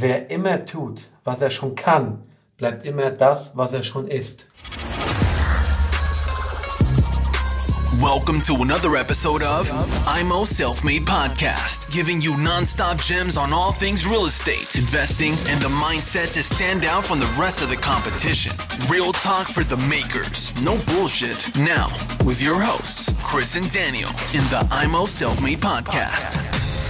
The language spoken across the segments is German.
Wer immer tut, was er schon kann, bleibt immer das, was er schon ist. Welcome to another episode of IMO Self Made Podcast, giving you nonstop gems on all things real estate, investing, and the mindset to stand out from the rest of the competition. Real talk for the makers, no bullshit. Now, with your hosts, Chris and Daniel, in the IMO Self Made Podcast.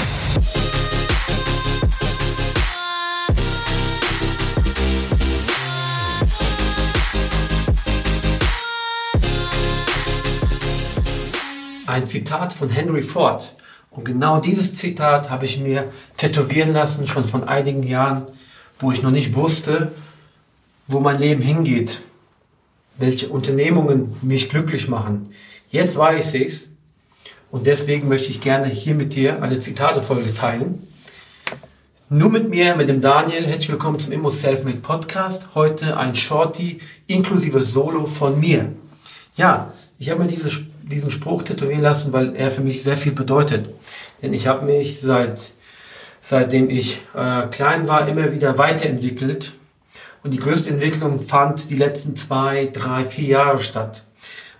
Ein Zitat von Henry Ford. Und genau dieses Zitat habe ich mir tätowieren lassen, schon von einigen Jahren, wo ich noch nicht wusste, wo mein Leben hingeht, welche Unternehmungen mich glücklich machen. Jetzt weiß ich es und deswegen möchte ich gerne hier mit dir eine Zitatefolge teilen. Nur mit mir, mit dem Daniel. Herzlich willkommen zum Immo Selfmade Podcast. Heute ein Shorty inklusive Solo von mir. Ja, ich habe mir diese diesen Spruch tätowieren lassen, weil er für mich sehr viel bedeutet. Denn ich habe mich seit seitdem ich äh, klein war immer wieder weiterentwickelt und die größte Entwicklung fand die letzten zwei, drei, vier Jahre statt.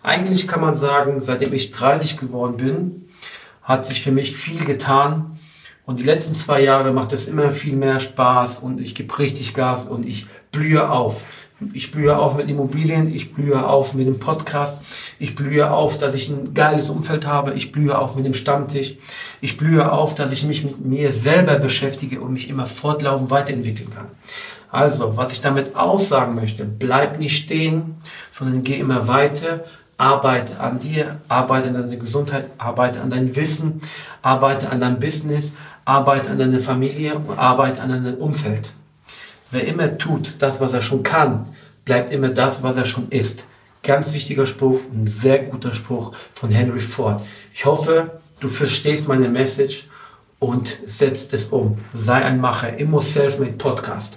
Eigentlich kann man sagen, seitdem ich 30 geworden bin, hat sich für mich viel getan und die letzten zwei Jahre macht es immer viel mehr Spaß und ich gebe richtig Gas und ich blühe auf. Ich blühe auf mit Immobilien, ich blühe auf mit dem Podcast, ich blühe auf, dass ich ein geiles Umfeld habe, ich blühe auf mit dem Stammtisch, ich blühe auf, dass ich mich mit mir selber beschäftige und mich immer fortlaufend weiterentwickeln kann. Also, was ich damit aussagen möchte, bleib nicht stehen, sondern geh immer weiter, arbeite an dir, arbeite an deiner Gesundheit, arbeite an deinem Wissen, arbeite an deinem Business, arbeite an deiner Familie, arbeite an deinem Umfeld. Wer immer tut das, was er schon kann, bleibt immer das, was er schon ist. Ganz wichtiger Spruch, ein sehr guter Spruch von Henry Ford. Ich hoffe, du verstehst meine Message und setzt es um. Sei ein Macher. Immo Selfmade Podcast.